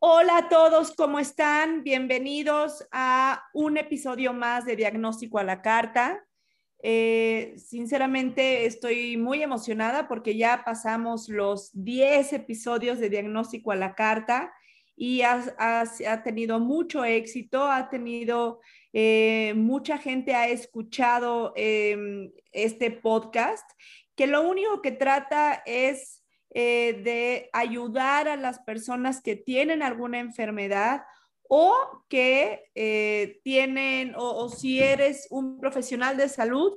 Hola a todos, ¿cómo están? Bienvenidos a un episodio más de Diagnóstico a la Carta. Eh, sinceramente estoy muy emocionada porque ya pasamos los 10 episodios de Diagnóstico a la Carta y ha, tenido mucho éxito, ha tenido, eh, mucha gente ha escuchado em, este podcast, que lo único que trata es eh, de ayudar a las personas que tienen alguna enfermedad o que eh, tienen, o, si eres un profesional de salud,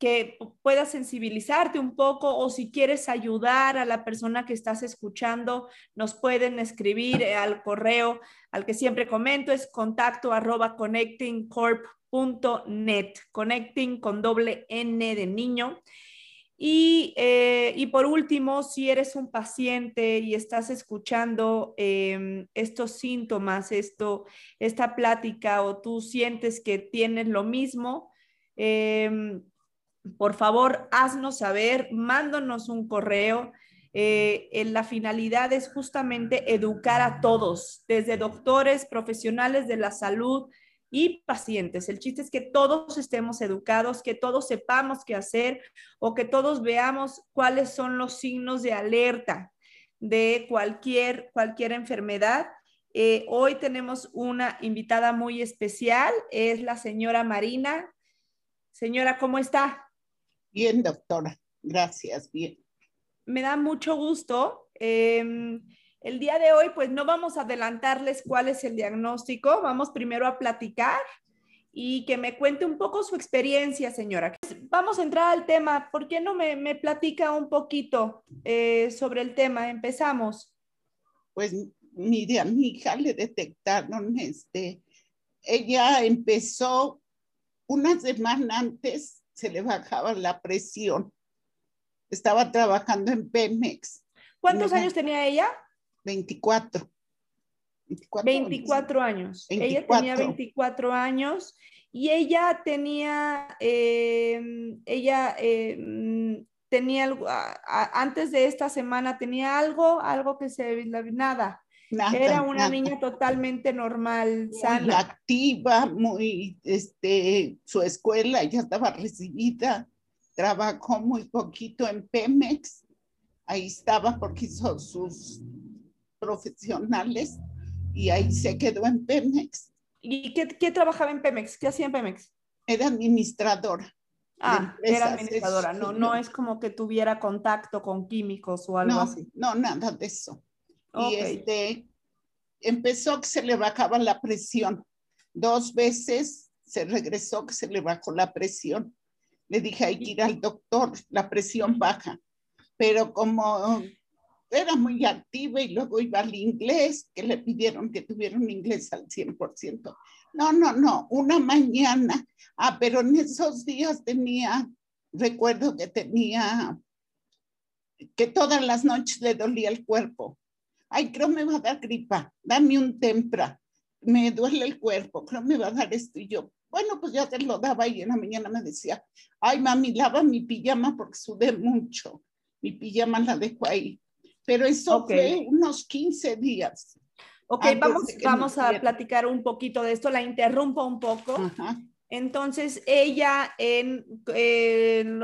que puedas sensibilizarte un poco o si quieres ayudar a la persona que estás escuchando, nos pueden escribir eh, al correo al que siempre comento, es contacto connectingcorp.net, connecting con doble N de niño. Eh, y, por último, si eres un paciente y estás escuchando em, estos síntomas, esto, esta plática o tú sientes que tienes lo mismo, em, por favor, haznos saber, mándanos un correo. Eh, la finalidad es justamente educar a todos, desde doctores, profesionales de la salud, y pacientes. El chiste es que todos estemos educados, que todos sepamos qué hacer o que todos veamos cuáles son los signos de alerta de cualquier, cualquier enfermedad. Eh, hoy tenemos una invitada muy especial, es la señora Marina. Señora, ¿cómo está? Bien, doctora. Gracias, bien. Me da mucho gusto. Em, el día de hoy, pues no vamos a adelantarles cuál es el diagnóstico, vamos primero a platicar y que me cuente un poco su experiencia, señora. Vamos a entrar al tema. ¿Por qué no me, platica un poquito eh, sobre el tema? Empezamos. Pues mire, a mi hija le detectaron, este, ella empezó una semana antes, se le bajaba la presión. Estaba trabajando en Pemex. ¿Cuántos años tenía ella? 24. 24, años. Ella tenía 24 años y ella tenía, em, ella em, tenía algo, antes de esta semana tenía algo, algo que se, nada. Nada, Era una niña totalmente normal, sana. activa, muy, este, su escuela ya estaba recibida, trabajó muy poquito en Pemex, ahí estaba porque hizo sus profesionales y ahí se quedó en Pemex. ¿Y qué, trabajaba en Pemex? ¿Qué hacía en Pemex? Era administradora. Ah, era administradora, no, no es como que tuviera contacto con químicos o algo así. No, nada de eso. Y este, empezó que se le bajaba la presión. Dos veces se regresó que se le bajó la presión. Le dije, hay que ir al doctor, la presión baja. Pero como era muy activa y luego iba al inglés, que le pidieron que tuviera un inglés al 100%. No, no, no, una mañana. Ah, pero en esos días tenía, recuerdo que tenía, que todas las noches le dolía el cuerpo. Ay, creo me va a dar gripa, dame un tempra, me duele el cuerpo, creo me va a dar esto. Y yo, bueno, pues ya te lo daba y en la mañana me decía, ay, mami, lava mi pijama porque sudé mucho. Mi pijama la dejo ahí pero eso fue unos 15 días. Ok, vamos, vamos a platicar un poquito de esto, la interrumpo un poco. Entonces, ella en,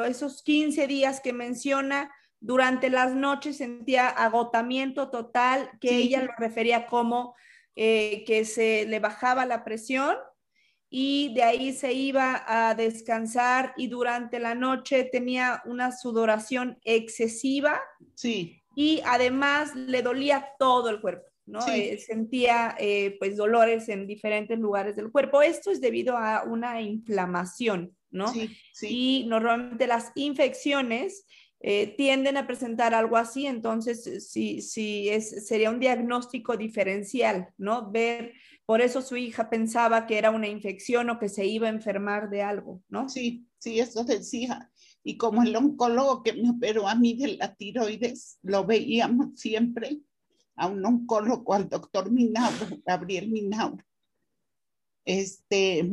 esos 15 días que menciona, durante las noches sentía agotamiento total, que ella lo refería como eh, que se le bajaba la presión y de ahí se iba a descansar y durante la noche tenía una sudoración excesiva. Sí y además le dolía todo el cuerpo, ¿no? Eh, sentía eh, pues dolores en diferentes lugares del cuerpo. Esto es debido a una inflamación, ¿no? Sí, sí. Y normalmente las infecciones eh, tienden a presentar algo así, entonces sí, sí es, sería un diagnóstico diferencial, ¿no? Ver, por eso su hija pensaba que era una infección o que se iba a enfermar de algo, ¿no? Sí, sí, eso decía. Y como el oncólogo que me operó a mí de la tiroides, lo veíamos siempre, a un oncólogo, al doctor Minauro, Gabriel Minauro, este,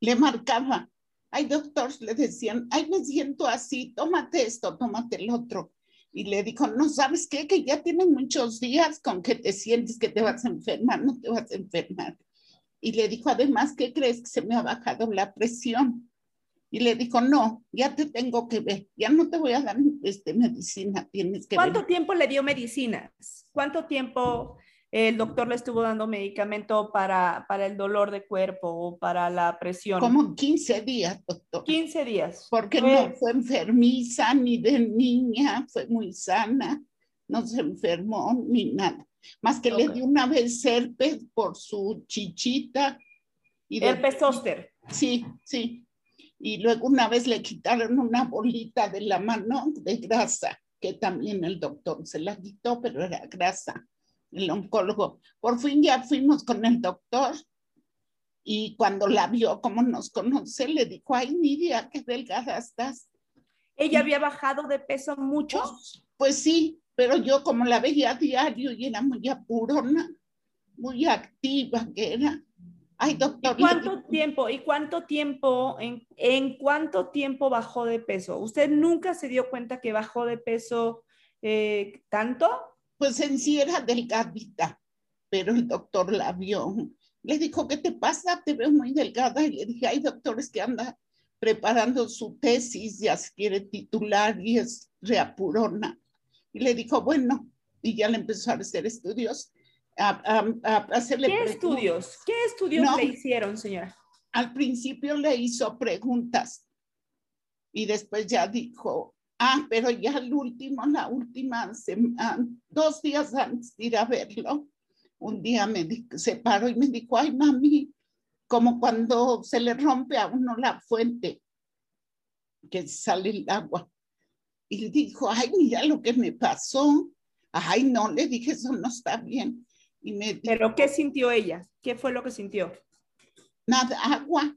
le marcaba Ay, doctor, le decían, ay, me siento así, tómate esto, tómate el otro. Y le dijo, no sabes qué, que ya tienen muchos días con que te sientes que te vas a enfermar, no te vas a enfermar. Y le dijo, además, ¿qué crees que se me ha bajado la presión? Y le dijo, no, ya te tengo que ver, ya no te voy a dar este, medicina, tienes que ¿Cuánto tiempo le dio medicinas? ¿Cuánto tiempo el doctor le estuvo dando medicamento para, para el dolor de cuerpo o para la presión. Como 15 días, doctor. 15 días. Porque no fue enfermiza ni de niña, fue muy sana, no se enfermó ni nada. Más que le dio una vez herpes por su chichita. Y herpes zóster. Sí, sí. Y luego una vez le quitaron una bolita de la mano de grasa, que también el doctor se la quitó, pero era grasa el oncólogo. Por fin ya fuimos con el doctor y cuando la vio, como nos conoce, le dijo, ay, Nidia, qué delgada estás. ¿Ella había bajado de peso mucho? Pues, pues, sí, pero yo como la veía a diario y era muy apurona, muy activa que era. Ay, doctor. ¿Y cuánto tiempo? ¿Y cuánto tiempo? En, ¿En cuánto tiempo bajó de peso? ¿Usted nunca se dio cuenta que bajó de peso eh, tanto? pues en sí era delgadita, pero el doctor la vio. Le dijo, ¿qué te pasa? Te veo muy delgada. Y le dije, hay doctores que anda preparando su tesis, ya se quiere titular y es reapurona. Y le dijo, bueno, y ya le empezó a hacer estudios. A, hacerle ¿Qué estudios? ¿Qué estudios le hicieron, señora? Al principio le hizo preguntas y después ya dijo, Ah, pero ya el último, la última semana, dos días antes de ir a verlo, un día me se paró y me dijo, ay mami, como cuando se le rompe a uno la fuente, que sale el agua. Y le dijo, ay, mira lo que me pasó. Ay, no, le dije, eso no está bien. Y me ¿Pero qué sintió ella? ¿Qué fue lo que sintió? Nada, agua.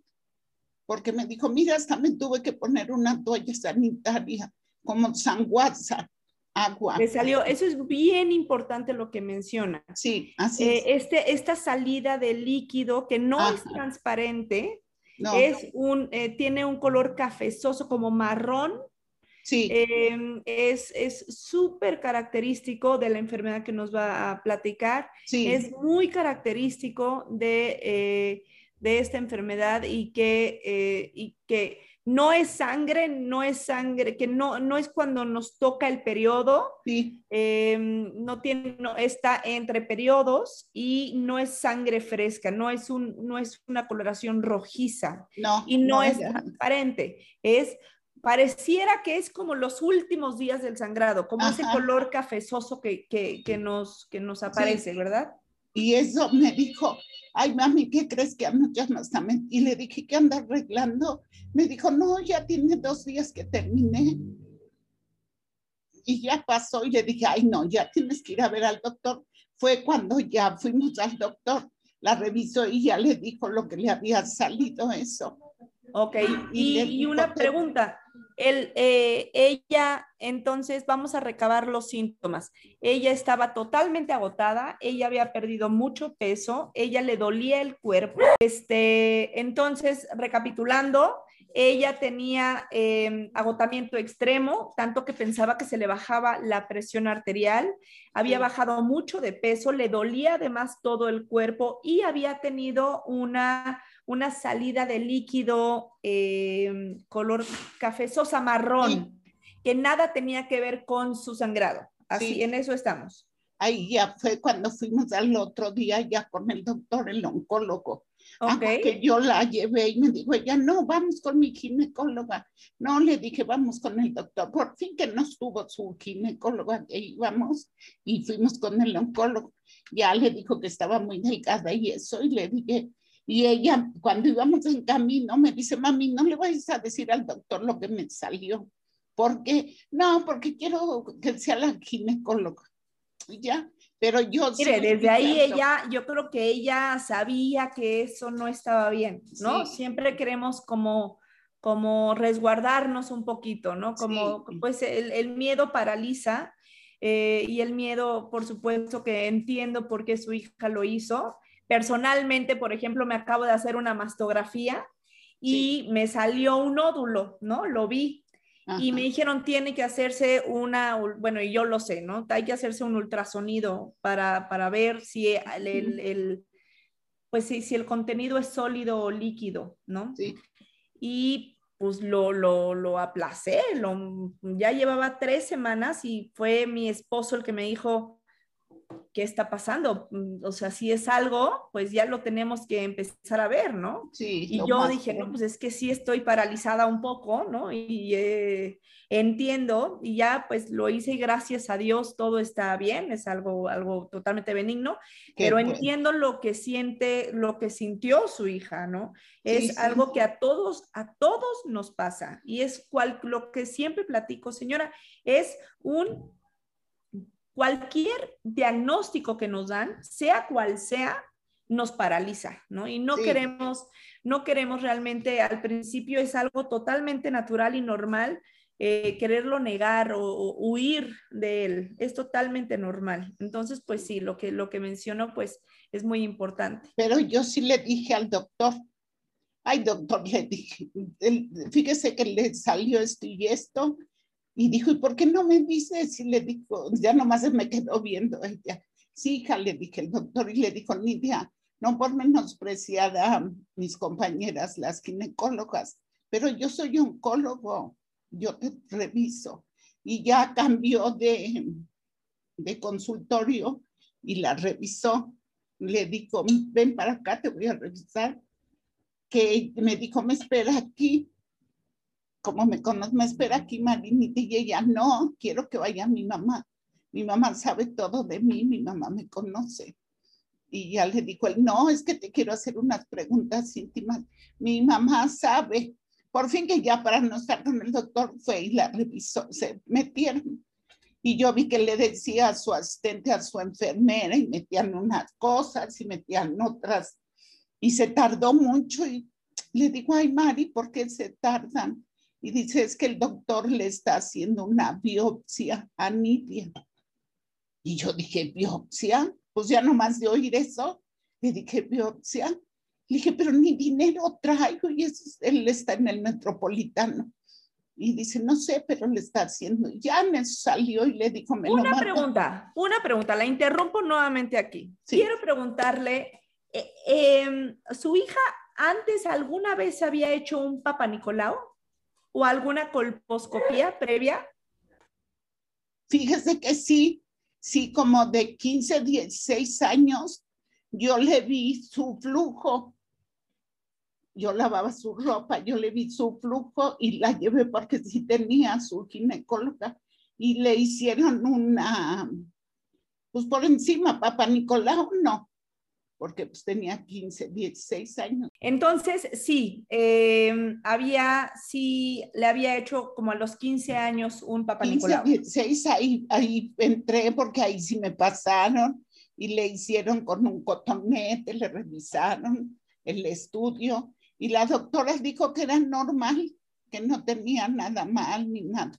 Porque me dijo, mira, hasta me tuve que poner una toalla sanitaria como sanguaza, agua. Le salió, eso es bien importante lo que menciona. Sí, así eh, es. Este, esta salida de líquido que no es transparente, es un, eh, tiene un color cafezoso como marrón. Sí. Em, es súper característico de la enfermedad que nos va a platicar. Sí. Es muy característico de, eh, de esta enfermedad y que, y que no es sangre, no es sangre, que no, no es cuando nos toca el periodo, sí. Em, no tiene, no, está entre periodos y no es sangre fresca, no es, un, no es una coloración rojiza no, y no, es, transparente, es pareciera que es como los últimos días del sangrado, como ese color cafezoso que, que, nos, que nos aparece, ¿verdad? Y eso me dijo, ay mami, ¿qué crees que anoche más también? Y le dije, ¿qué anda arreglando? Me dijo, no, ya tiene dos días que terminé. Y ya pasó y le dije, ay no, ya tienes que ir a ver al doctor. Fue cuando ya fuimos al doctor, la revisó y ya le dijo lo que le había salido eso. Ok, y, una pregunta. El, eh, ella, entonces, vamos a recabar los síntomas. Ella estaba totalmente agotada, ella había perdido mucho peso, ella le dolía el cuerpo. Este, entonces, recapitulando, ella tenía em, agotamiento extremo, tanto que pensaba que se le bajaba la presión arterial, había bajado mucho de peso, le dolía además todo el cuerpo y había tenido una, una salida de líquido em, color cafezosa marrón, que nada tenía que ver con su sangrado. Así, en eso estamos. Ahí ya fue cuando fuimos al otro día ya con el doctor, el oncólogo que yo la llevé y me dijo ella, no, vamos con mi ginecóloga. No, le dije, vamos con el doctor. Por fin que no estuvo su ginecóloga, que íbamos y fuimos con el oncólogo. Ya le dijo que estaba muy delgada y eso, y le dije, y ella, cuando íbamos en camino, me dice, mami, no le vayas a decir al doctor lo que me salió. porque, no, porque quiero que sea la ginecóloga. Ya, pero yo... Mire, desde ahí ella, yo creo que ella sabía que eso no estaba bien, ¿no? Siempre queremos como como resguardarnos un poquito, ¿no? Como pues el, miedo paraliza eh, y el miedo, por supuesto que entiendo por qué su hija lo hizo. Personalmente, por ejemplo, me acabo de hacer una mastografía y me salió un nódulo, ¿no? Lo vi. Y me dijeron, tiene que hacerse una, bueno, y yo lo sé, ¿no? Hay que hacerse un ultrasonido para, para ver si el, el, pues si, si el contenido es sólido o líquido, ¿no? Sí. Y pues lo, lo, lo aplacé, lo, ya llevaba tres semanas y fue mi esposo el que me dijo, ¿qué está pasando? Mm, o sea, si es algo, pues ya lo tenemos que empezar a ver, ¿no? Sí. Y yo dije, no, pues es que sí estoy paralizada un poco, ¿no? Y eh, entiendo, y ya pues lo hice y gracias a Dios todo está bien, es algo, algo totalmente benigno, pero entiendo lo que siente, lo que sintió su hija, ¿no? Es algo que a todos, a todos nos pasa y es cual, lo que siempre platico, señora, es un cualquier diagnóstico que nos dan, sea cual sea, nos paraliza, ¿no? Y no queremos, no queremos realmente, al principio es algo totalmente natural y normal, eh, quererlo negar o, huir de él, es totalmente normal. Entonces, pues sí, lo que, lo que mencionó, pues es muy importante. Pero yo sí le dije al doctor, ay doctor, le dije, fíjese que le salió esto y esto, y dijo, ¿y por qué no me dices? Y le dijo, ya nomás me quedó viendo ella. Sí, hija, le dije el doctor, y le dijo, Nidia, no por menospreciar a mis compañeras, las ginecólogas, pero yo soy oncólogo, yo te reviso. Y ya cambió de, de consultorio y la revisó. Le dijo, ven para acá, te voy a revisar. Que me dijo, me espera aquí como me conoce, me espera aquí Marinita y ella, no, quiero que vaya mi mamá. Mi mamá sabe todo de mí, mi mamá me conoce. Y ya le dijo él, no, es que te quiero hacer unas preguntas íntimas. Mi mamá sabe. Por fin que ya para no estar con el doctor fue y la revisó, se metieron. Y yo vi que le decía a su asistente, a su enfermera, y metían unas cosas y metían otras. Y se tardó mucho y le digo, ay, Mari, ¿por qué se tardan? Y dice, es que el doctor le está haciendo una biopsia a Nidia. Y yo dije, ¿biopsia? Pues ya nomás de oír eso, le dije, ¿biopsia? Le dije, pero ni dinero traigo y eso, él está en el metropolitano. Y dice, no sé, pero le está haciendo. Ya me salió y le dijo, me Una pregunta, una pregunta, la interrumpo nuevamente aquí. Quiero preguntarle, eh, em, ¿su hija antes alguna vez había hecho un Papa Nicolau? O alguna colposcopía previa? Fíjese que sí, sí, como de 15, 16 años, yo le vi su flujo. Yo lavaba su ropa, yo le vi su flujo y la llevé porque sí tenía su ginecóloga y le hicieron una, pues por encima, papá Nicolau no, porque pues tenía 15, 16 años. Entonces, sí, em, había, sí, le había hecho como a los 15 años un papá 15, Nicolau. 16, ahí, ahí entré porque ahí sí me pasaron y le hicieron con un cotonete, le revisaron el estudio y la doctora dijo que era normal, que no tenía nada mal ni nada.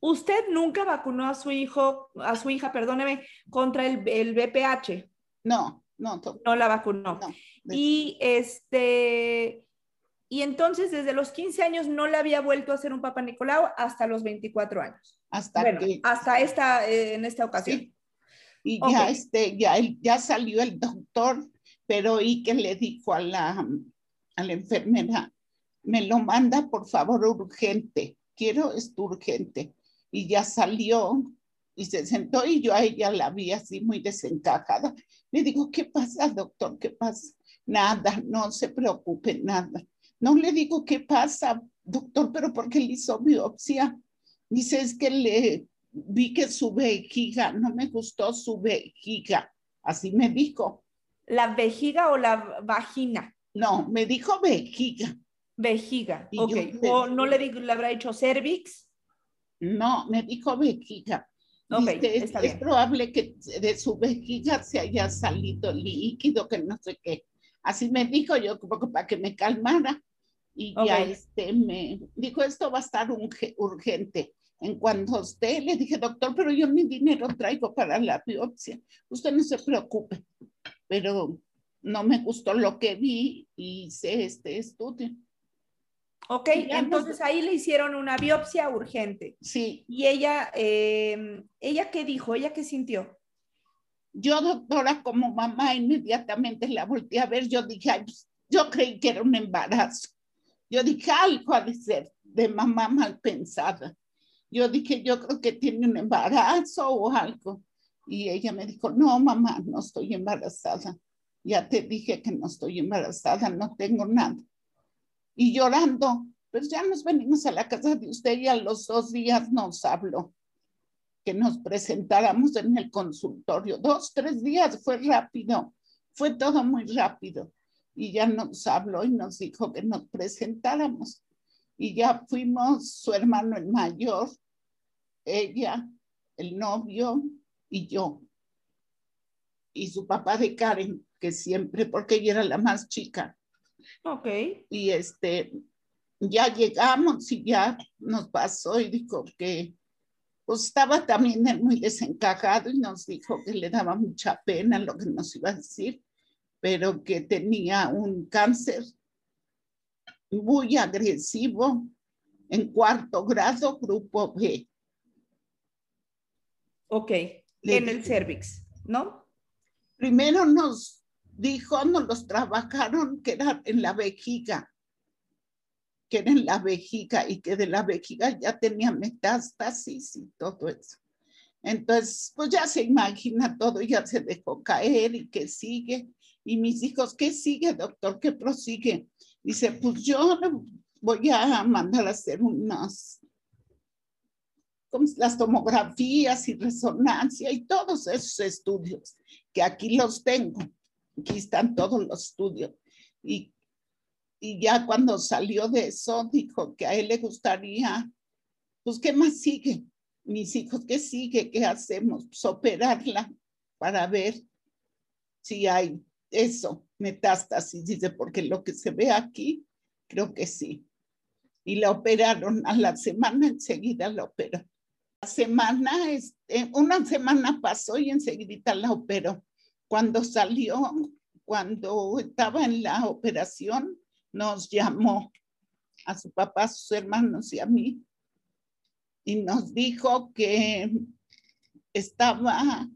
¿Usted nunca vacunó a su hijo, a su hija, perdóneme, contra el, el BPH? No. No, no la vacunó. y este, y entonces desde los 15 años no le había vuelto a hacer un Papa Nicolau hasta los 24 años. Hasta hasta esta, eh, en esta ocasión. Y ya, este, ya, ya salió el doctor, pero y que le dijo a la, a la enfermera, me lo manda por favor urgente, quiero esto urgente. Y ya salió y se sentó y yo a ella la vi así muy desencajada. Le digo, ¿qué pasa, doctor? ¿Qué pasa? Nada, no se preocupe, nada. No le digo, ¿qué pasa, doctor? Pero ¿por qué le hizo biopsia? Dice, es que le vi que su vejiga, no me gustó su vejiga. Así me dijo. ¿La vejiga o la vagina? No, me dijo vejiga. Vejiga, ok. ¿O no le, digo, le habrá dicho cervix? No, me dijo vejiga. Es, probable que de su vejiga se haya salido líquido, que no sé qué. Así me dijo yo, como para que me calmara. Y ya este, me dijo, esto va a estar urgente. En cuanto a usted, le dije, doctor, pero yo mi dinero traigo para la biopsia. Usted no se preocupe. Pero no me gustó lo que vi y hice este estudio. Ok, entonces ahí le hicieron una biopsia urgente. Sí. ¿Y ella, eh, ella qué dijo? ¿Ella qué sintió? Yo, doctora, como mamá, inmediatamente la volteé a ver. Yo dije, pues, yo creí que era un embarazo. Yo dije, algo ha de ser de mamá mal pensada. Yo dije, yo creo que tiene un embarazo o algo. Y ella me dijo, no, mamá, no estoy embarazada. Ya te dije que no estoy embarazada, no tengo nada y llorando, pues ya nos venimos a la casa de usted y a los dos días nos habló que nos presentáramos en el consultorio. Dos, tres días fue rápido, fue todo muy rápido. Y ya nos habló y nos dijo que nos presentáramos. Y ya fuimos su hermano el mayor, ella, el novio y yo. Y su papá de Karen, que siempre, porque ella era la más chica, Ok. Y este, ya llegamos y ya nos pasó y dijo que pues estaba también muy desencajado y nos dijo que le daba mucha pena lo que nos iba a decir, pero que tenía un cáncer muy agresivo en cuarto grado, grupo B. Ok, en el cervix, ¿no? Primero nos dijo, nos los trabajaron que era en la vejiga, que era en la vejiga y que de la vejiga ya tenía metástasis y todo eso. Entonces, pues ya se imagina todo, ya se dejó caer y que sigue. Y mis hijos, ¿qué sigue, doctor? ¿Qué prosigue? Dice, pues yo voy a mandar a hacer unas, las tomografías y resonancia y todos esos estudios, que aquí los tengo aquí están todos los estudios. Y, y ya cuando salió de eso, dijo que a él le gustaría, pues, ¿qué más sigue? Mis hijos, ¿qué sigue? ¿Qué hacemos? Pues operarla para ver si hay eso, metástasis, dice, porque lo que se ve aquí, creo que sí. Y la operaron a la semana, enseguida la operó. La semana, este, una semana pasó y enseguida la operó. Cuando salió, cuando estaba en la operación, nos llamó a su papá, a sus hermanos y a mí y nos dijo que estaba,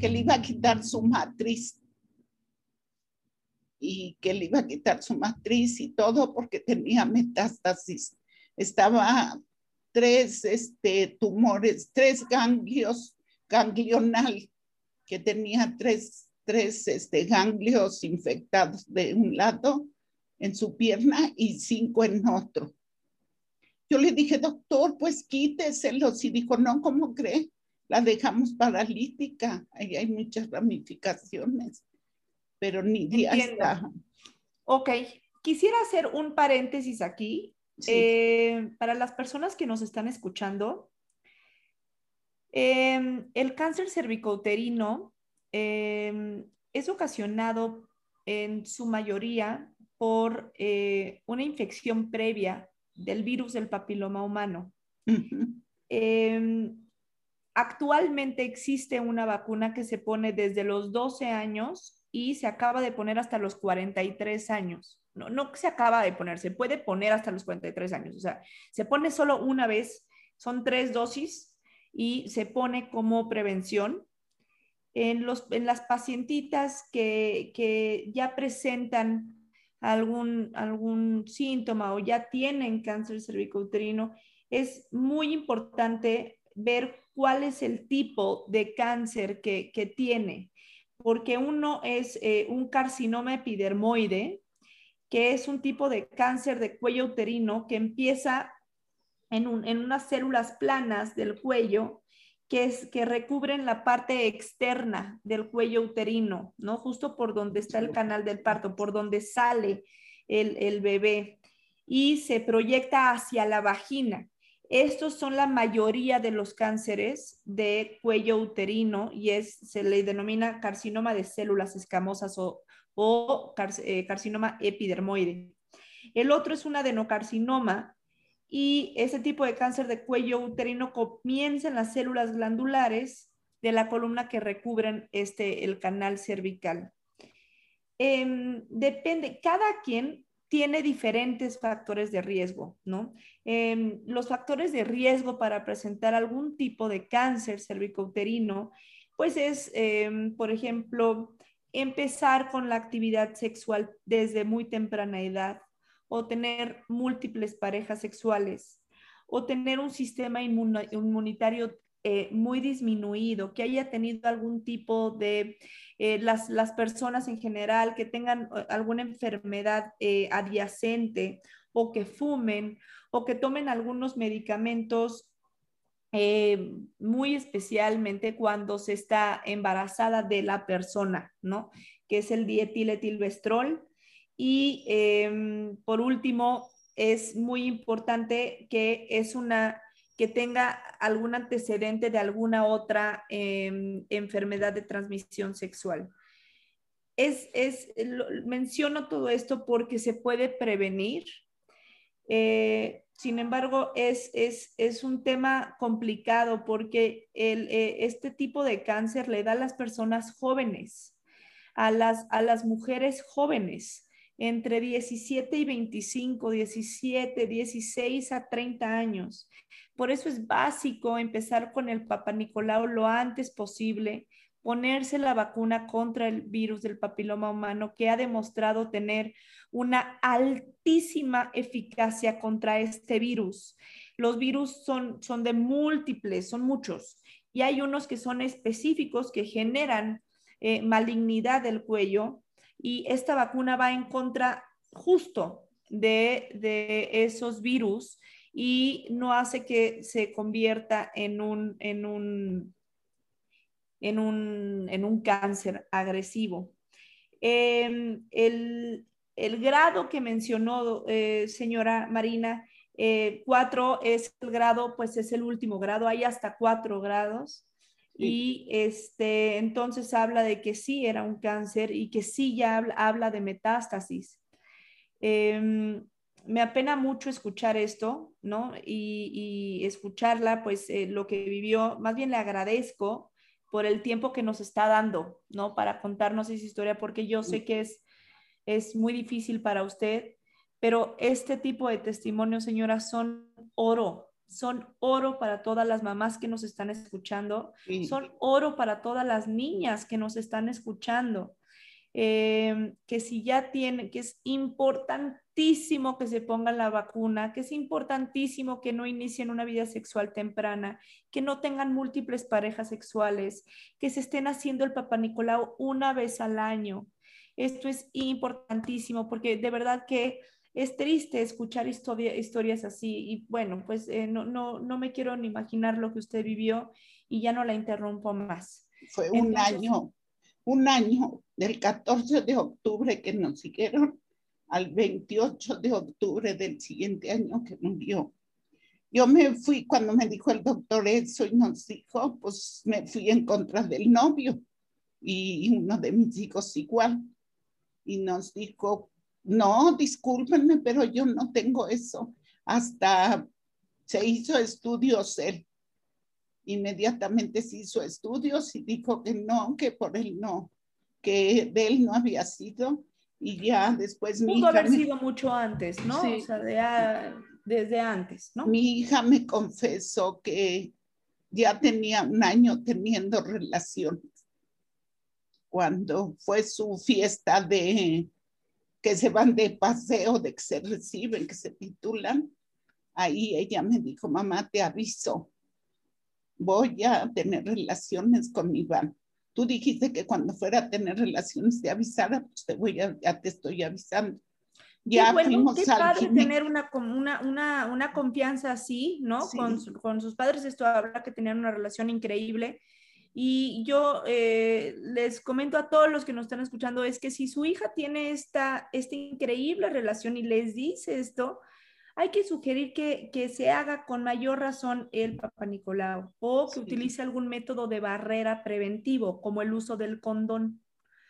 que le iba a quitar su matriz y que le iba a quitar su matriz y todo porque tenía metástasis. Estaba tres este, tumores, tres ganglios, ganglional, que tenía tres tres este, ganglios infectados de un lado en su pierna y cinco en otro. Yo le dije, doctor, pues quíteselos. Y dijo, no, ¿cómo cree? La dejamos paralítica. Ahí hay muchas ramificaciones, pero ni día está. Ok, quisiera hacer un paréntesis aquí. Eh, para las personas que nos están escuchando, em, el cáncer cervicouterino Em, es ocasionado en su mayoría por eh, una infección previa del virus del papiloma humano. Em, actualmente existe una vacuna que se pone desde los 12 años y se acaba de poner hasta los 43 años. No, no se acaba de poner, se puede poner hasta los 43 años. O sea, se pone solo una vez, son tres dosis y se pone como prevención en, los, en las pacientitas que, ya presentan algún, algún síntoma o ya tienen cáncer cervicouterino, es muy importante ver cuál es el tipo de cáncer que, tiene, porque uno es eh, un carcinoma epidermoide, que es un tipo de cáncer de cuello uterino que empieza en, en unas células planas del cuello que, es, que recubren la parte externa del cuello uterino, ¿no? Justo por donde está el canal del parto, por donde sale el, bebé y se proyecta hacia la vagina. Estos son la mayoría de los cánceres de cuello uterino y es, se le denomina carcinoma de células escamosas o, o eh, carcinoma epidermoide. El otro es un adenocarcinoma y ese tipo de cáncer de cuello uterino comienza en las células glandulares de la columna que recubren este, el canal cervical. Em, depende, cada quien tiene diferentes factores de riesgo, ¿no? Em, los factores de riesgo para presentar algún tipo de cáncer cervicouterino, pues es, em, por ejemplo, empezar con la actividad sexual desde muy temprana edad o tener múltiples parejas sexuales o tener un sistema inmunitario eh, muy disminuido, que haya tenido algún tipo de, eh, las, las, personas en general que tengan eh, alguna enfermedad adyacente o que fumen o que tomen algunos medicamentos muy especialmente cuando se está embarazada de la persona, ¿no? Que es el dietiletilvestrol. Y em, por último, es muy importante que es una que tenga algún antecedente de alguna otra em, enfermedad de transmisión sexual. Es, menciono todo esto porque se puede prevenir. Eh, sin embargo, es, es, un tema complicado porque eh, este tipo de cáncer le da a las personas jóvenes, a las, a las mujeres jóvenes entre 17 y 25, 17, 16 a 30 años. Por eso es básico empezar con el Papa Nicolau lo antes posible, ponerse la vacuna contra el virus del papiloma humano que ha demostrado tener una altísima eficacia contra este virus. Los virus son, son de múltiples, son muchos, y hay unos que son específicos que generan eh, malignidad del cuello y esta vacuna va en contra justo de, esos virus y no hace que se convierta en un, en un, en un, en un cáncer agresivo. Em, el, el, grado que mencionó eh, señora Marina, eh, cuatro es el grado, pues es el último grado, hay hasta cuatro grados. Y este, entonces habla de que sí era un cáncer y que sí ya habla, de metástasis. Em, me apena mucho escuchar esto, ¿no? Y, escucharla, pues eh, lo que vivió, más bien le agradezco por el tiempo que nos está dando, ¿no? Para contarnos esa historia, porque yo sé que es, es muy difícil para usted, pero este tipo de testimonios, señora, son oro, son oro para todas las mamás que nos están escuchando, son oro para todas las niñas que nos están escuchando. Em, que si ya tienen, que es importantísimo que se pongan la vacuna, que es importantísimo que no inicien una vida sexual temprana, que no tengan múltiples parejas sexuales, que se estén haciendo el Papa Nicolau una vez al año. Esto es importantísimo porque de verdad que es triste escuchar historias así y bueno, pues eh, no, no, no, me quiero ni imaginar lo que usted vivió y ya no la interrumpo más. Fue un año, un año del 14 de octubre que nos siguieron al 28 de octubre del siguiente año que murió. Yo me fui cuando me dijo el doctor eso y nos dijo, pues me fui en contra del novio y uno de mis hijos igual. Y nos dijo, no, discúlpenme, pero yo no tengo eso. Hasta se hizo estudios él. Inmediatamente se hizo estudios y dijo que no, que por él no, que de él no había sido. Y ya después mi Pudo haber sido mucho antes, ¿no? O sea, desde antes, ¿no? Mi hija me confesó que ya tenía un año teniendo relaciones. Cuando fue su fiesta de que se van de paseo, de que se reciben, que se titulan, ahí ella me dijo, mamá, te aviso, voy a tener relaciones con Iván. Tú dijiste que cuando fuera a tener relaciones te avisara, pues te voy a, ya te estoy avisando. Ya qué bueno, qué padre tener una, una, una, una confianza así, ¿no? Con, con sus padres, esto habla que tenían una relación increíble y yo eh, les comento a todos los que nos están escuchando, es que si su hija tiene esta, esta increíble relación y les dice esto, hay que sugerir que, que se haga con mayor razón el Papa Nicolau o que utilice algún método de barrera preventivo, como el uso del condón.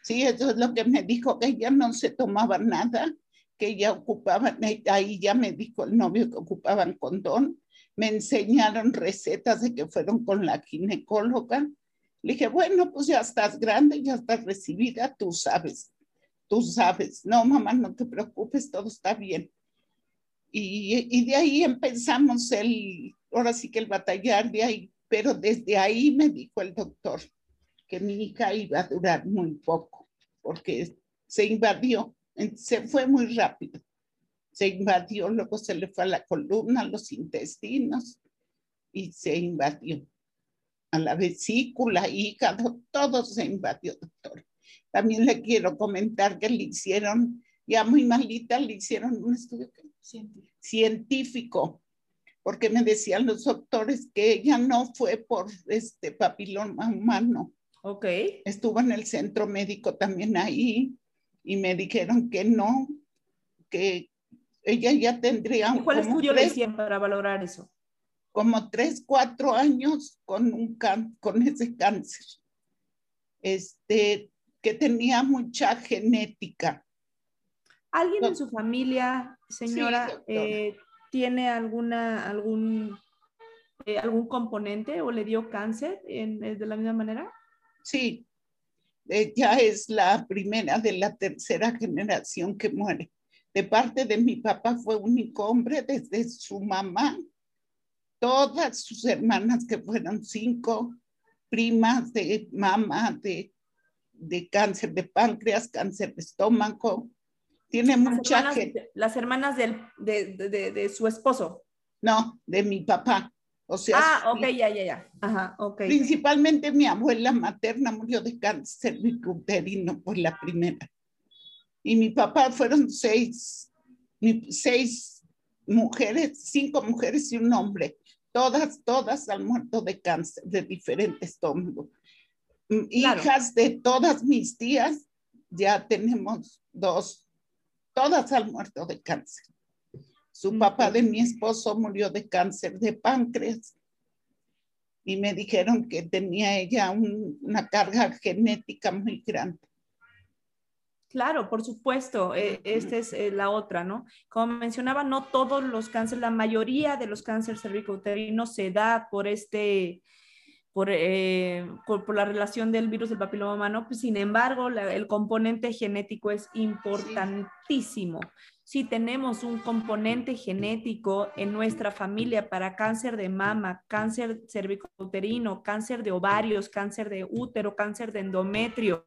Sí, eso es lo que me dijo, que ella no se tomaba nada, que ella ocupaba, ahí ya me dijo el novio que ocupaban condón, me enseñaron recetas de que fueron con la ginecóloga. Le dije, bueno, pues ya estás grande, ya estás recibida, tú sabes, tú sabes. No, mamá, no te preocupes, todo está bien. Y, y de ahí empezamos el, ahora sí que el batallar de ahí, pero desde ahí me dijo el doctor que mi hija iba a durar muy poco, porque se invadió, se fue muy rápido se invadió, luego se le fue a la columna, los intestinos y se invadió a la vesícula, hígado, todo se invadió, doctor. También le quiero comentar que le hicieron, ya muy malita, le hicieron un estudio científico, porque me decían los doctores que ella no fue por este papiloma humano. Ok. Estuvo en el centro médico también ahí y me dijeron que no, que ella ya tendría... ¿Y cuál estudio le hicieron para valorar eso? Como tres, cuatro años con, un con ese cáncer. Este, que tenía mucha genética. ¿Alguien en su familia, señora, eh, tiene alguna, algún, eh, algún componente o le dio cáncer en, de la misma manera? Sí, ella es la primera de la tercera generación que muere de parte de mi papá fue único hombre desde su mamá, todas sus hermanas que fueron cinco, primas de mamá de, de cáncer de páncreas, cáncer de estómago. Tiene mucha gente. Las hermanas del, de, de, de, su esposo. No, de mi papá. O sea, ah, ok, ya, ya, ya. Ajá, ok. Principalmente mi abuela materna murió de cáncer uterino por la primera y mi papá fueron seis, seis mujeres, cinco mujeres y un hombre. Todas, todas han muerto de cáncer de diferentes estómago. Mm, hijas de todas mis tías, ya tenemos dos, todas han muerto de cáncer. Su papá de mi esposo murió de cáncer de páncreas y me dijeron que tenía ella una carga genética muy grande. Claro, por supuesto, eh, esta es eh, la otra, ¿no? Como mencionaba, no todos los cánceres, la mayoría de los cánceres cervicouterinos se da por este, por, eh, por, la relación del virus del papiloma humano, pues, sin embargo, el componente genético es importantísimo. Si tenemos un componente genético en nuestra familia para cáncer de mama, cáncer cervicouterino, cáncer de ovarios, cáncer de útero, cáncer de endometrio,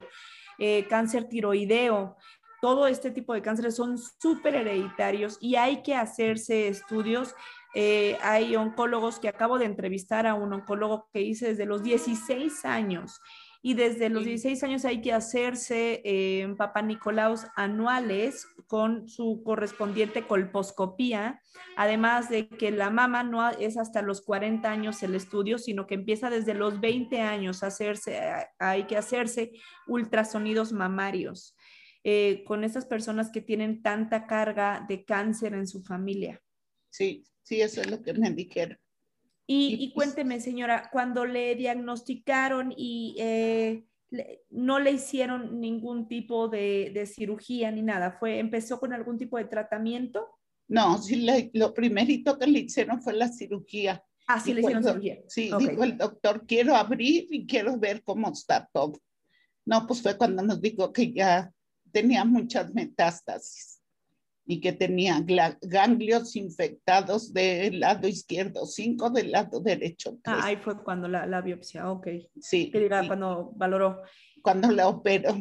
eh, cáncer tiroideo, todo este tipo de cánceres son súper hereditarios y hay que hacerse estudios. Eh, hay oncólogos que acabo de entrevistar a un oncólogo que dice desde los 16 años y desde los 16 años hay que hacerse eh, Papa Nicolaus anuales con su correspondiente colposcopía, además de que la mama no es hasta los 40 años el estudio, sino que empieza desde los 20 años a hacerse, hay que hacerse ultrasonidos mamarios eh, con estas personas que tienen tanta carga de cáncer en su familia. Sí, sí, eso es lo que me dijeron. Y, cuénteme, señora, cuando le diagnosticaron y eh, no le hicieron ningún tipo de, cirugía ni nada, ¿fue, ¿empezó con algún tipo de tratamiento? No, sí, lo primerito que le hicieron fue la cirugía. Ah, sí, le hicieron cirugía. Sí, dijo el doctor, quiero abrir y quiero ver cómo está todo. No, pues fue cuando nos dijo que ya tenía muchas metástasis y que tenía ganglios infectados del lado izquierdo, cinco del lado derecho. Ah, ahí fue cuando la, la biopsia, ok. Sí. cuando valoró. Cuando la operó.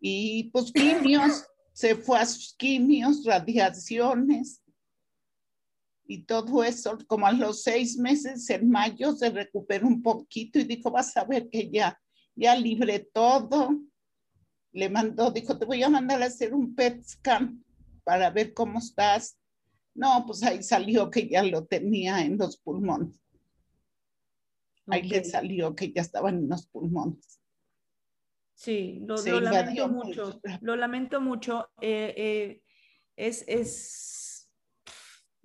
Y pues quimios, se fue a sus quimios, radiaciones y todo eso. Como a los seis meses, en mayo, se recuperó un poquito y dijo, vas a ver que ya, ya libre todo le mandó, dijo, te voy a mandar a hacer un PET scan para ver cómo estás. No, pues ahí salió que ya lo tenía en los pulmones. Ahí le salió que ya estaban en los pulmones. Sí, lo, lamento mucho. Lo lamento mucho. Eh, eh, es, es,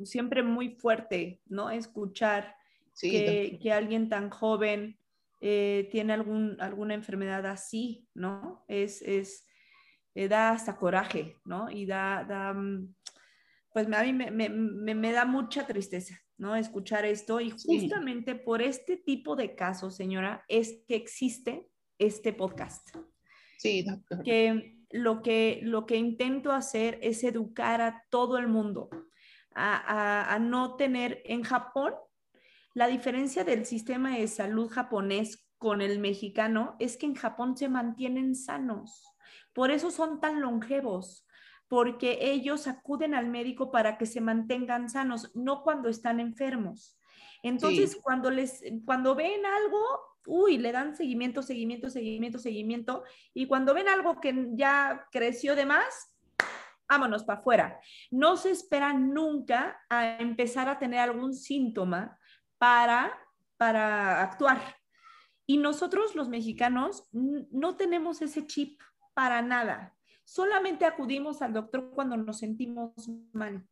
siempre muy fuerte, ¿no? Escuchar que, que, alguien tan joven eh, tiene algún, alguna enfermedad así, ¿no? Es, es eh, da hasta coraje, ¿no? Y da, da mm, pues a mí me, me, me, da mucha tristeza, ¿no? Escuchar esto y justamente por este tipo de casos, señora, es que existe este podcast. Sí, doctor. Que lo que, lo que intento hacer es educar a todo el mundo a, a, no tener en Japón la diferencia del sistema de salud japonés con el mexicano es que en Japón se mantienen sanos. Por eso son tan longevos, porque ellos acuden al médico para que se mantengan sanos, no cuando están enfermos. Entonces, cuando les cuando ven algo, uy, le dan seguimiento, seguimiento, seguimiento, seguimiento, y cuando ven algo que ya creció de más, vámonos para afuera. No se espera nunca a empezar a tener algún síntoma para, para actuar. Y nosotros los mexicanos no tenemos ese chip para nada. Solamente acudimos al doctor cuando nos sentimos mal.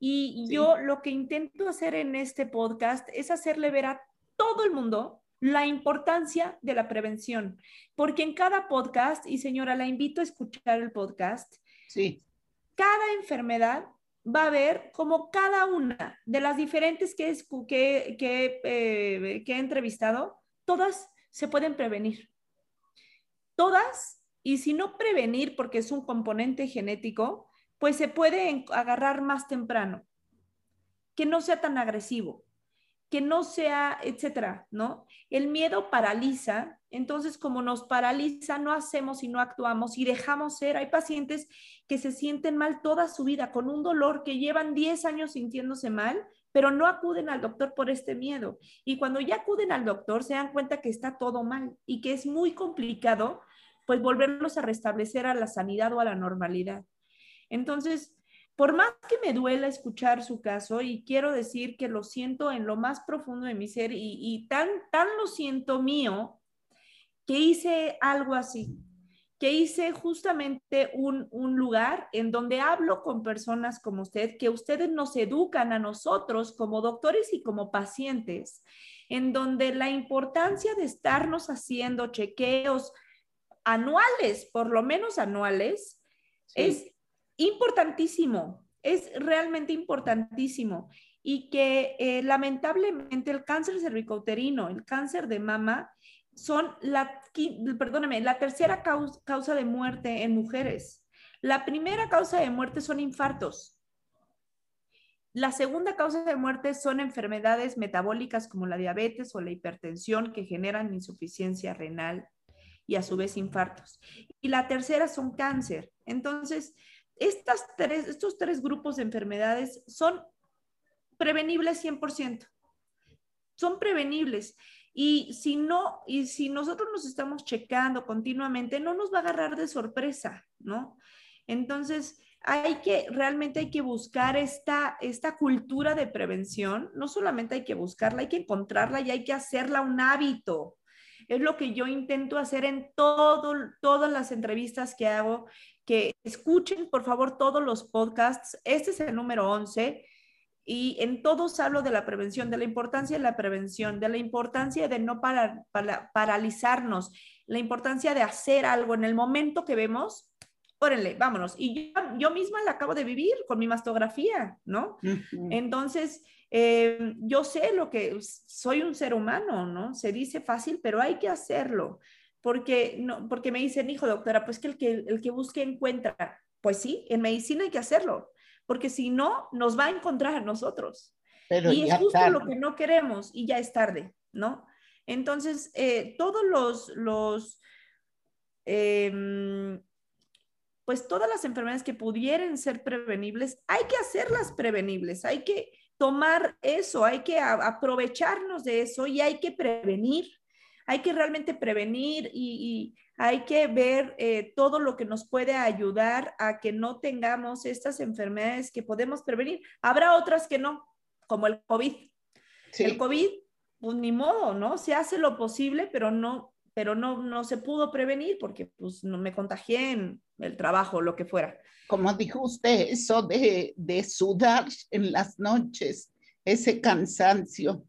Y yo lo que intento hacer en este podcast es hacerle ver a todo el mundo la importancia de la prevención, porque en cada podcast, y señora, la invito a escuchar el podcast, sí. cada enfermedad va a ver como cada una de las diferentes que, es, que, que, eh, que he entrevistado, todas se pueden prevenir. Todas, y si no prevenir porque es un componente genético, pues se puede agarrar más temprano, que no sea tan agresivo, que no sea, etcétera, ¿no? El miedo paraliza, entonces como nos paraliza, no hacemos y no actuamos y dejamos ser. Hay pacientes que se sienten mal toda su vida con un dolor que llevan 10 años sintiéndose mal, pero no acuden al doctor por este miedo. Y cuando ya acuden al doctor, se dan cuenta que está todo mal y que es muy complicado, pues volverlos a restablecer a la sanidad o a la normalidad. Entonces, por más que me duela escuchar su caso y quiero decir que lo siento en lo más profundo de mi ser y, tan, tan lo siento mío que hice algo así, que hice justamente un, un, lugar en donde hablo con personas como usted, que ustedes nos educan a nosotros como doctores y como pacientes, en donde la importancia de estarnos haciendo chequeos anuales, por lo menos anuales, es importantísimo, es realmente importantísimo y que eh, lamentablemente el cáncer cervicouterino, el cáncer de mama, son la, perdóneme, la tercera causa, causa de muerte en mujeres. La primera causa de muerte son infartos. La segunda causa de muerte son enfermedades metabólicas como la diabetes o la hipertensión que generan insuficiencia renal y a su vez infartos. Y la tercera son cáncer. Entonces, estas tres, estos tres grupos de enfermedades son prevenibles 100%. Son prevenibles. Y si no, y si nosotros nos estamos checando continuamente, no nos va a agarrar de sorpresa, ¿no? Entonces, hay que, realmente hay que buscar esta, esta cultura de prevención. No solamente hay que buscarla, hay que encontrarla y hay que hacerla un hábito. Es lo que yo intento hacer en todo, todas las entrevistas que hago que escuchen, por favor, todos los podcasts. Este es el número 11 y en todos hablo de la prevención, de la importancia de la prevención, de la importancia de no para, paralizarnos, la importancia de hacer algo en el momento que vemos. Órenle, vámonos. Y yo, misma la acabo de vivir con mi mastografía, ¿no? Entonces, eh, yo sé lo que soy un ser humano, ¿no? Se dice fácil, pero hay que hacerlo porque, no, porque me dicen, hijo doctora, pues que el, que el que busque encuentra. Pues sí, en medicina hay que hacerlo, porque si no, nos va a encontrar a nosotros. y es justo lo que no queremos y ya es tarde, ¿no? Entonces, eh, todos los, los em, pues todas las enfermedades que pudieran ser prevenibles, hay que hacerlas prevenibles, hay que tomar eso, hay que aprovecharnos de eso y hay que prevenir hay que realmente prevenir y, hay que ver eh, todo lo que nos puede ayudar a que no tengamos estas enfermedades que podemos prevenir. Habrá otras que no, como el COVID. El COVID, pues ni modo, ¿no? Se hace lo posible, pero no, pero no, no se pudo prevenir porque pues no me contagié en el trabajo, lo que fuera. Como dijo usted, eso de, de sudar en las noches, ese cansancio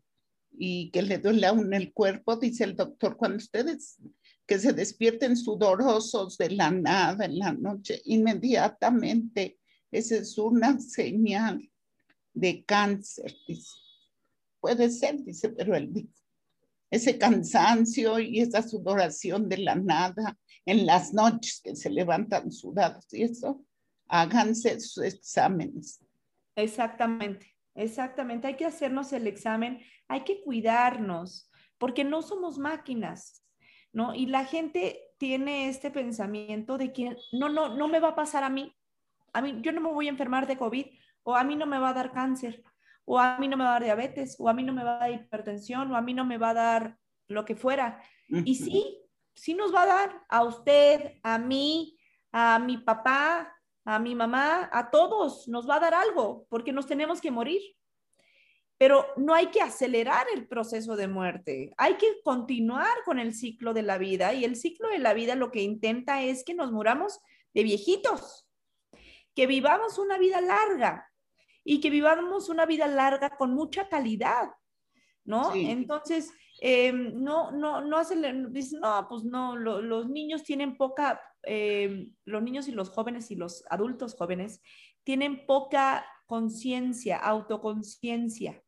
y que le duele aún el cuerpo, dice el doctor, cuando ustedes que se despierten sudorosos de la nada en la noche, inmediatamente, esa es una señal de cáncer, dice. Puede ser, dice, pero dijo ese cansancio y esa sudoración de la nada en las noches que se levantan sudados y eso, háganse sus exámenes. Exactamente, exactamente. Hay que hacernos el examen, hay que cuidarnos, porque no somos máquinas, ¿no? Y la gente tiene este pensamiento de que no, no, no me va a pasar a mí. A mí, yo no me voy a enfermar de COVID o a mí no me va a dar cáncer o a mí no me va a dar diabetes, o a mí no me va a dar hipertensión, o a mí no me va a dar lo que fuera. Y sí, sí nos va a dar a usted, a mí, a mi papá, a mi mamá, a todos, nos va a dar algo, porque nos tenemos que morir. Pero no hay que acelerar el proceso de muerte, hay que continuar con el ciclo de la vida y el ciclo de la vida lo que intenta es que nos muramos de viejitos, que vivamos una vida larga, y que vivamos una vida larga con mucha calidad, ¿no? Entonces, em, no, no, no dicen, no, pues no, los niños tienen poca, em, los niños y los jóvenes y los adultos jóvenes tienen poca conciencia, autoconciencia.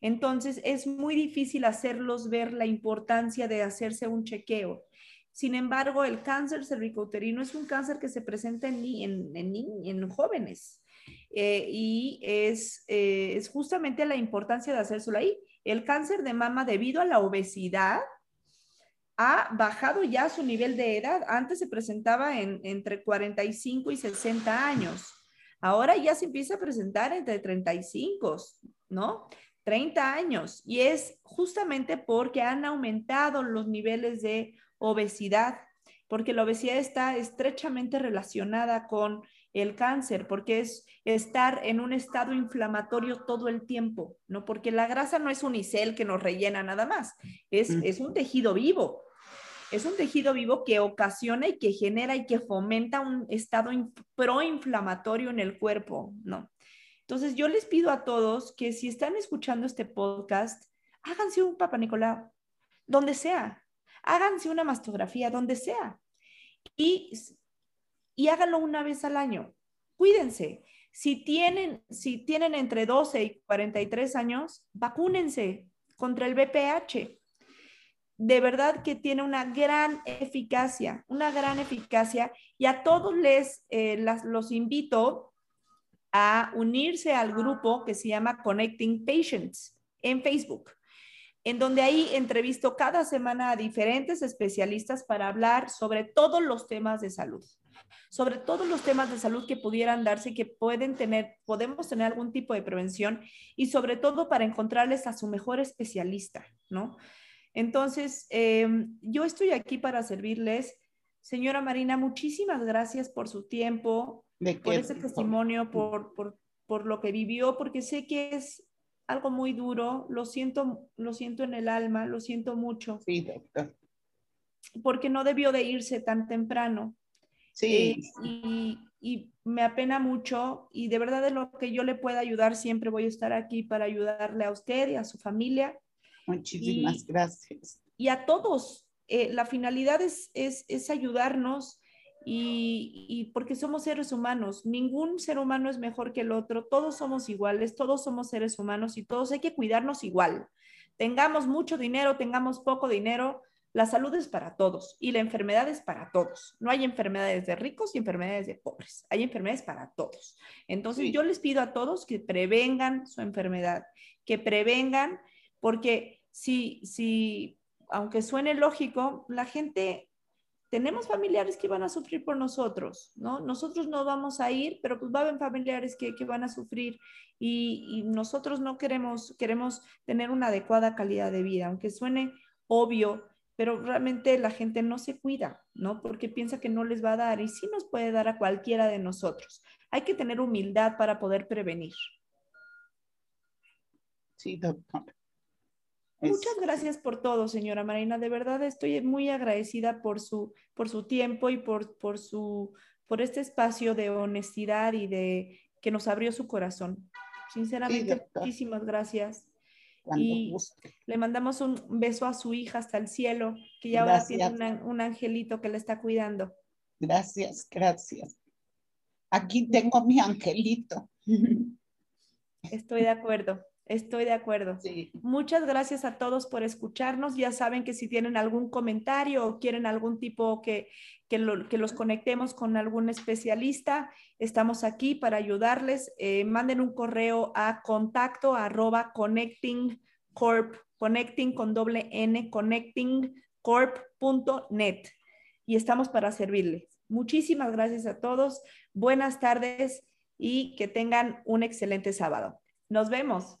Entonces, es muy difícil hacerlos ver la importancia de hacerse un chequeo. Sin embargo, el cáncer cervicouterino es un cáncer que se presenta en, en, en, en jóvenes. Eh, y es, eh, es justamente la importancia de hacérselo ahí. El cáncer de mama debido a la obesidad ha bajado ya su nivel de edad. Antes se presentaba en, entre 45 y 60 años. Ahora ya se empieza a presentar entre 35, ¿no? 30 años. Y es justamente porque han aumentado los niveles de obesidad, porque la obesidad está estrechamente relacionada con el cáncer, porque es estar en un estado inflamatorio todo el tiempo, ¿no? Porque la grasa no es un icel que nos rellena nada más, es, mm. es un tejido vivo. Es un tejido vivo que ocasiona y que genera y que fomenta un estado proinflamatorio en el cuerpo, ¿no? Entonces yo les pido a todos que si están escuchando este podcast, háganse un Papa Nicolau, donde sea, háganse una mastografía, donde sea. Y y háganlo una vez al año. Cuídense. Si tienen, si tienen entre 12 y 43 años, vacúnense contra el BPH. De verdad que tiene una gran eficacia, una gran eficacia. Y a todos les eh, los invito a unirse al grupo que se llama Connecting Patients en Facebook, en donde ahí entrevisto cada semana a diferentes especialistas para hablar sobre todos los temas de salud sobre todos los temas de salud que pudieran darse y que pueden tener, podemos tener algún tipo de prevención y sobre todo para encontrarles a su mejor especialista, ¿no? Entonces, em, yo estoy aquí para servirles. Señora Marina, muchísimas gracias por su tiempo, por ese testimonio, por, por, por lo que vivió, porque sé que es algo muy duro, lo siento, lo siento en el alma, lo siento mucho. Sí, doctor. Porque no debió de irse tan temprano. Sí. Eh, y, me apena mucho y de verdad de lo que yo le pueda ayudar, siempre voy a estar aquí para ayudarle a usted y a su familia. Muchísimas gracias. Y a todos. Eh, la finalidad es, es, ayudarnos y, y, porque somos seres humanos. Ningún ser humano es mejor que el otro. Todos somos iguales, todos somos seres humanos y todos hay que cuidarnos igual. Tengamos mucho dinero, tengamos poco dinero, la salud es para todos y la enfermedad es para todos. No hay enfermedades de ricos y enfermedades de pobres. Hay enfermedades para todos. Entonces yo les pido a todos que prevengan su enfermedad, que prevengan, porque si, si, aunque suene lógico, la gente, tenemos familiares que van a sufrir por nosotros, ¿no? Nosotros no vamos a ir, pero pues va a haber familiares que, que van a sufrir y, nosotros no queremos, queremos tener una adecuada calidad de vida, aunque suene obvio pero realmente la gente no se cuida, ¿no? Porque piensa que no les va a dar y sí nos puede dar a cualquiera de nosotros. Hay que tener humildad para poder prevenir. Sí, doctor. Muchas gracias por todo, señora Marina. De verdad estoy muy agradecida por su, por su tiempo y por, por, su, por este espacio de honestidad y de que nos abrió su corazón. Sinceramente, muchísimas gracias. y le mandamos un beso a su hija hasta el cielo, que ya ahora tiene un angelito que le está cuidando. Gracias, gracias. Aquí tengo mi angelito. Estoy de acuerdo. Estoy de acuerdo. Muchas gracias a todos por escucharnos. Ya saben que si tienen algún comentario o quieren algún tipo que, que, los conectemos con algún especialista, estamos aquí para ayudarles. Eh, manden un correo a contacto arroba connecting corp, connecting con doble n, connectingcorp.net. Y estamos para servirles. Muchísimas gracias a todos. Buenas tardes y que tengan un excelente sábado. Nos vemos.